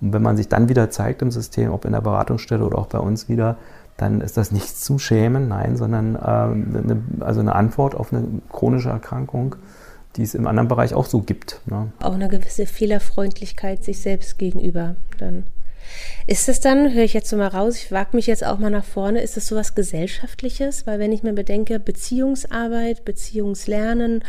Und wenn man sich dann wieder zeigt im System, ob in der Beratungsstelle oder auch bei uns wieder, dann ist das nichts zum Schämen, nein, sondern äh, eine, also eine Antwort auf eine chronische Erkrankung, die es im anderen Bereich auch so gibt. Ne. Auch eine gewisse Fehlerfreundlichkeit sich selbst gegenüber dann. Ist es dann, höre ich jetzt so mal raus, ich wage mich jetzt auch mal nach vorne, ist es sowas Gesellschaftliches? Weil wenn ich mir bedenke, Beziehungsarbeit, Beziehungslernen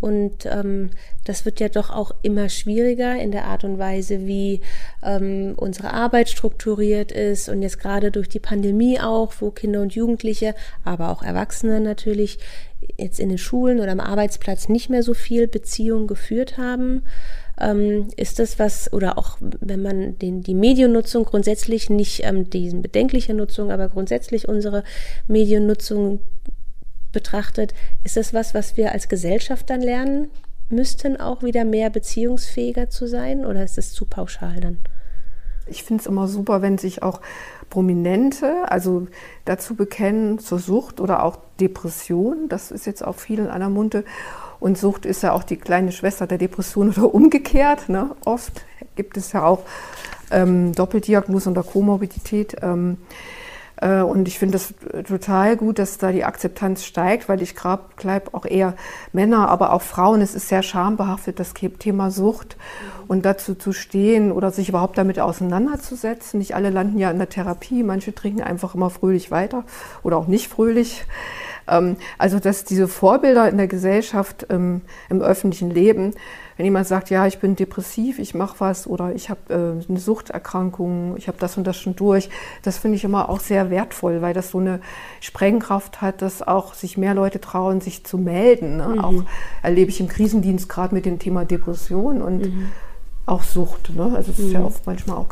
und ähm, das wird ja doch auch immer schwieriger in der Art und Weise, wie ähm, unsere Arbeit strukturiert ist. Und jetzt gerade durch die Pandemie auch, wo Kinder und Jugendliche, aber auch Erwachsene natürlich jetzt in den Schulen oder am Arbeitsplatz nicht mehr so viel Beziehung geführt haben. Ähm, ist das was, oder auch wenn man den, die Mediennutzung grundsätzlich nicht, ähm, diesen bedenkliche Nutzung, aber grundsätzlich unsere Mediennutzung betrachtet, ist das was, was wir als Gesellschaft dann lernen müssten, auch wieder mehr beziehungsfähiger zu sein? Oder ist es zu pauschal dann? Ich finde es immer super, wenn sich auch Prominente, also dazu bekennen, zur Sucht oder auch Depression. Das ist jetzt auch viel in aller Munde. Und Sucht ist ja auch die kleine Schwester der Depression oder umgekehrt. Ne? Oft gibt es ja auch ähm, Doppeldiagnosen oder Komorbidität. Ähm, Äh, und ich finde das total gut, dass da die Akzeptanz steigt, weil ich glaube auch eher Männer, aber auch Frauen, es ist sehr schambehaftet, das Thema Sucht und dazu zu stehen oder sich überhaupt damit auseinanderzusetzen. Nicht alle landen ja in der Therapie, manche trinken einfach immer fröhlich weiter oder auch nicht fröhlich. Ähm, also dass diese Vorbilder in der Gesellschaft, ähm, im öffentlichen Leben, wenn jemand sagt, ja, ich bin depressiv, ich mache was oder ich habe äh, eine Suchterkrankung, ich habe das und das schon durch, das finde ich immer auch sehr wertvoll, weil das so eine Sprengkraft hat, dass auch sich mehr Leute trauen, sich zu melden. Ne? Mhm. Auch erlebe ich im Krisendienst gerade mit dem Thema Depression und mhm. auch Sucht. Ne? Also es ist ja mhm. oft manchmal auch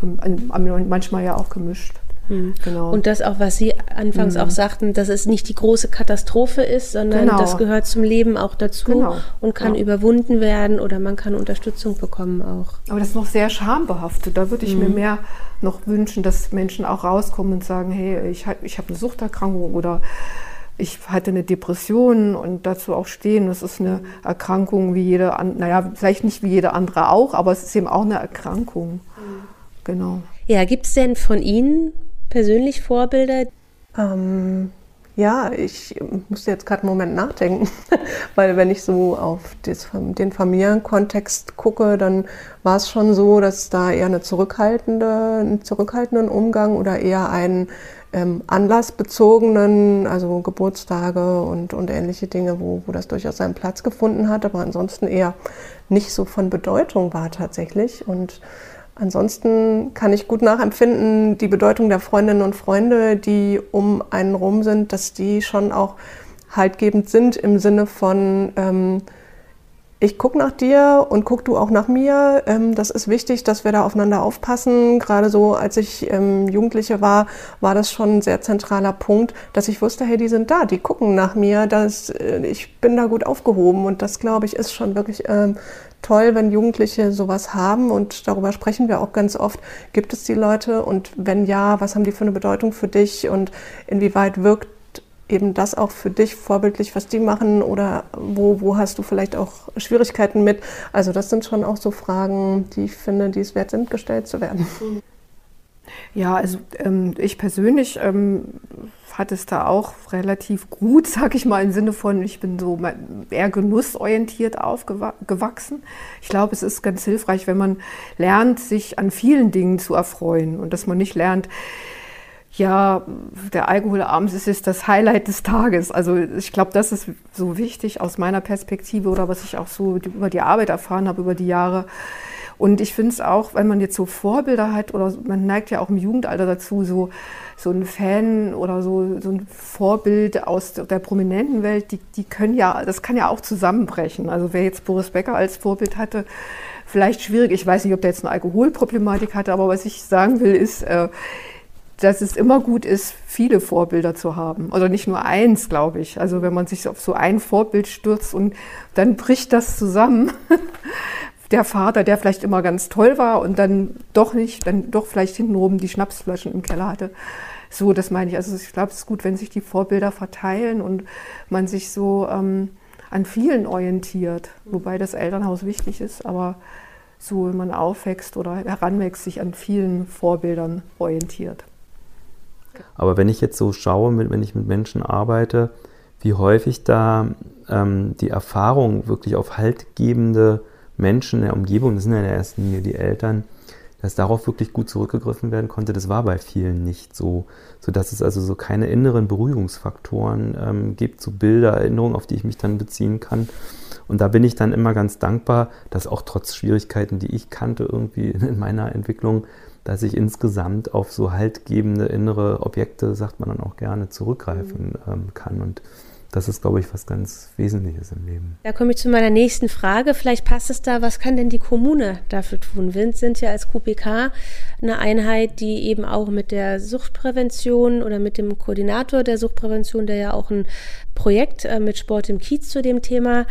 manchmal ja auch gemischt. Mhm. Genau. Und das auch, was Sie anfangs mhm. auch sagten, dass es nicht die große Katastrophe ist, sondern genau. das gehört zum Leben auch dazu genau. und kann ja. überwunden werden oder man kann Unterstützung bekommen auch. Aber das ist noch sehr schambehaftet. Da würde ich mhm. mir mehr noch wünschen, dass Menschen auch rauskommen und sagen, hey, ich, ich habe eine Suchterkrankung oder ich hatte eine Depression und dazu auch stehen, das ist eine Erkrankung wie jede andere, naja, vielleicht nicht wie jede andere auch, aber es ist eben auch eine Erkrankung. Mhm. Genau. Ja, gibt es denn von Ihnen persönlich Vorbilder? Ähm, ja, ich musste jetzt gerade einen Moment nachdenken, weil wenn ich so auf das, den Familienkontext gucke, dann war es schon so, dass da eher eine zurückhaltende, einen zurückhaltenden Umgang oder eher einen ähm, anlassbezogenen, also Geburtstage und, und ähnliche Dinge, wo, wo das durchaus seinen Platz gefunden hat, aber ansonsten eher nicht so von Bedeutung war tatsächlich. Und Ansonsten kann ich gut nachempfinden, die Bedeutung der Freundinnen und Freunde, die um einen rum sind, dass die schon auch haltgebend sind im Sinne von, ähm, ich gucke nach dir und guck du auch nach mir. Ähm, das ist wichtig, dass wir da aufeinander aufpassen. Gerade so, als ich ähm, Jugendliche war, war das schon ein sehr zentraler Punkt, dass ich wusste, hey, die sind da, die gucken nach mir, dass, äh, ich bin da gut aufgehoben. Und das, glaube ich, ist schon wirklich ähm, toll, wenn Jugendliche sowas haben und darüber sprechen wir auch ganz oft. Gibt es die Leute und wenn ja, was haben die für eine Bedeutung für dich und inwieweit wirkt eben das auch für dich vorbildlich, was die machen oder wo, wo hast du vielleicht auch Schwierigkeiten mit? Also das sind schon auch so Fragen, die ich finde, die es wert sind, gestellt zu werden. Ja, also ähm, ich persönlich ähm, hatte es da auch relativ gut, sag ich mal, im Sinne von, ich bin so eher genussorientiert aufgewachsen. Ich glaube, es ist ganz hilfreich, wenn man lernt, sich an vielen Dingen zu erfreuen und dass man nicht lernt, ja, der Alkohol abends ist jetzt das Highlight des Tages. Also ich glaube, das ist so wichtig aus meiner Perspektive oder was ich auch so über die Arbeit erfahren habe über die Jahre und ich finde es auch, wenn man jetzt so Vorbilder hat oder man neigt ja auch im Jugendalter dazu, so, so ein Fan oder so, so ein Vorbild aus der prominenten Welt, die, die können ja, das kann ja auch zusammenbrechen. Also wer jetzt Boris Becker als Vorbild hatte, vielleicht schwierig. Ich weiß nicht, ob der jetzt eine Alkoholproblematik hatte, aber was ich sagen will, ist, äh, dass es immer gut ist, viele Vorbilder zu haben. Oder nicht nur eins, glaube ich. Also wenn man sich auf so ein Vorbild stürzt und dann bricht das zusammen, der Vater, der vielleicht immer ganz toll war und dann doch nicht, dann doch vielleicht hintenrum die Schnapsflaschen im Keller hatte. So, das meine ich. Also ich glaube, es ist gut, wenn sich die Vorbilder verteilen und man sich so ähm, an vielen orientiert, wobei das Elternhaus wichtig ist, aber so, wenn man aufwächst oder heranwächst, sich an vielen Vorbildern orientiert. Aber wenn ich jetzt so schaue, wenn ich mit Menschen arbeite, wie häufig da ähm, die Erfahrung wirklich auf haltgebende Menschen in der Umgebung, das sind ja in der ersten Linie die Eltern, dass darauf wirklich gut zurückgegriffen werden konnte, das war bei vielen nicht so, sodass es also so keine inneren Beruhigungsfaktoren ähm, gibt, so Bilder, Erinnerungen, auf die ich mich dann beziehen kann. Und da bin ich dann immer ganz dankbar, dass auch trotz Schwierigkeiten, die ich kannte irgendwie in meiner Entwicklung, dass ich insgesamt auf so haltgebende innere Objekte, sagt man dann auch gerne, zurückgreifen mhm. ähm, kann. Und das ist, glaube ich, was ganz Wesentliches im Leben. Da komme ich zu meiner nächsten Frage. Vielleicht passt es da, was kann denn die Kommune dafür tun? Wir sind ja als QPK eine Einheit, die eben auch mit der Suchtprävention oder mit dem Koordinator der Suchtprävention, der ja auch ein Projekt äh, mit Sport im Kiez zu dem Thema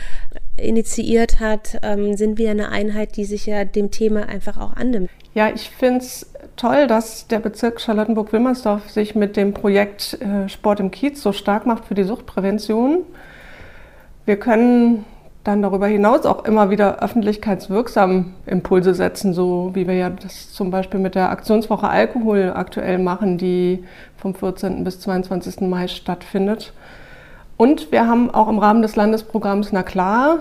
initiiert hat, ähm, sind wir eine Einheit, die sich ja dem Thema einfach auch annimmt. Ja, ich finde es toll, dass der Bezirk Charlottenburg-Wilmersdorf sich mit dem Projekt äh, Sport im Kiez so stark macht für die Suchtprävention. Wir können dann darüber hinaus auch immer wieder öffentlichkeitswirksam Impulse setzen, so wie wir ja das zum Beispiel mit der Aktionswoche Alkohol aktuell machen, die vom 14. bis 22. Mai stattfindet. Und wir haben auch im Rahmen des Landesprogramms Na klar,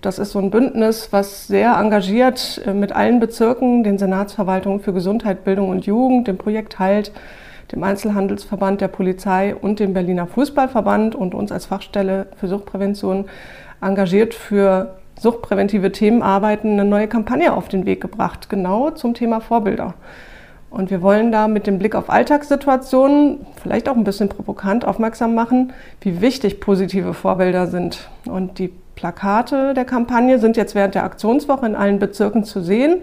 das ist so ein Bündnis, was sehr engagiert äh, mit allen Bezirken, den Senatsverwaltungen für Gesundheit, Bildung und Jugend, dem Projekt Halt, dem Einzelhandelsverband der Polizei und dem Berliner Fußballverband und uns als Fachstelle für Suchtprävention engagiert für suchtpräventive Themen arbeiten, eine neue Kampagne auf den Weg gebracht, genau zum Thema Vorbilder. Und wir wollen da mit dem Blick auf Alltagssituationen, vielleicht auch ein bisschen provokant, aufmerksam machen, wie wichtig positive Vorbilder sind. Und die Plakate der Kampagne sind jetzt während der Aktionswoche in allen Bezirken zu sehen.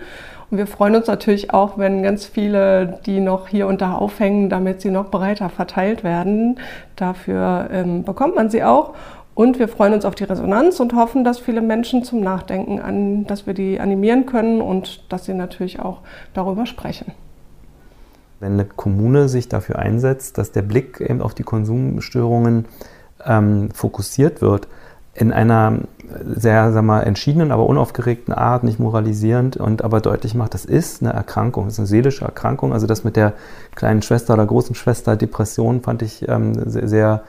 Und wir freuen uns natürlich auch, wenn ganz viele die noch hier und da aufhängen, damit sie noch breiter verteilt werden. Dafür ähm, bekommt man sie auch. Und wir freuen uns auf die Resonanz und hoffen, dass viele Menschen zum Nachdenken an, dass wir die animieren können und dass sie natürlich auch darüber sprechen. Wenn eine Kommune sich dafür einsetzt, dass der Blick eben auf die Konsumstörungen ähm, fokussiert wird, in einer sehr sag mal, entschiedenen, aber unaufgeregten Art, nicht moralisierend und aber deutlich macht, das ist eine Erkrankung, das ist eine seelische Erkrankung. Also das mit der kleinen Schwester oder großen Schwester Depression fand ich ähm, sehr, sehr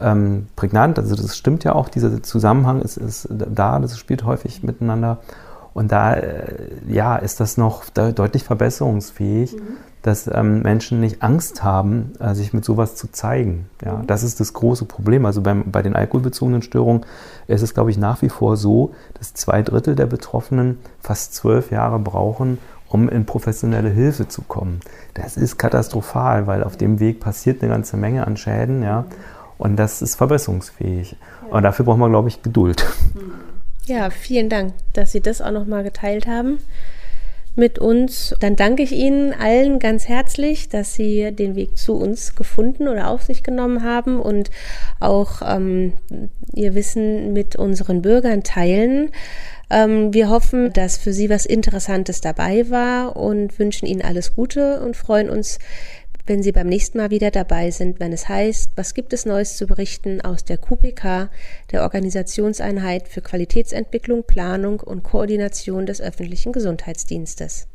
ähm, prägnant. Also das stimmt ja auch, dieser Zusammenhang ist, ist da, das spielt häufig miteinander. Und da äh, ja, ist das noch deutlich verbesserungsfähig, mhm. Dass ähm, Menschen nicht Angst haben, äh, sich mit sowas zu zeigen. Ja, mhm. Das ist das große Problem. Also beim, bei den alkoholbezogenen Störungen ist es, glaube ich, nach wie vor so, dass zwei Drittel der Betroffenen fast zwölf Jahre brauchen, um in professionelle Hilfe zu kommen. Das ist katastrophal, weil auf dem Weg passiert eine ganze Menge an Schäden. Ja. Mhm. Und das ist verbesserungsfähig. Und dafür brauchen wir, glaube ich, Geduld. Ja, vielen Dank, dass Sie das auch nochmal geteilt haben mit uns. Dann danke ich Ihnen allen ganz herzlich, dass Sie den Weg zu uns gefunden oder auf sich genommen haben und auch ähm, Ihr Wissen mit unseren Bürgern teilen. Ähm, wir hoffen, dass für Sie was Interessantes dabei war und wünschen Ihnen alles Gute und freuen uns, wenn Sie beim nächsten Mal wieder dabei sind, wenn es heißt, was gibt es Neues zu berichten aus der QPK, der Organisationseinheit für Qualitätsentwicklung, Planung und Koordination des öffentlichen Gesundheitsdienstes.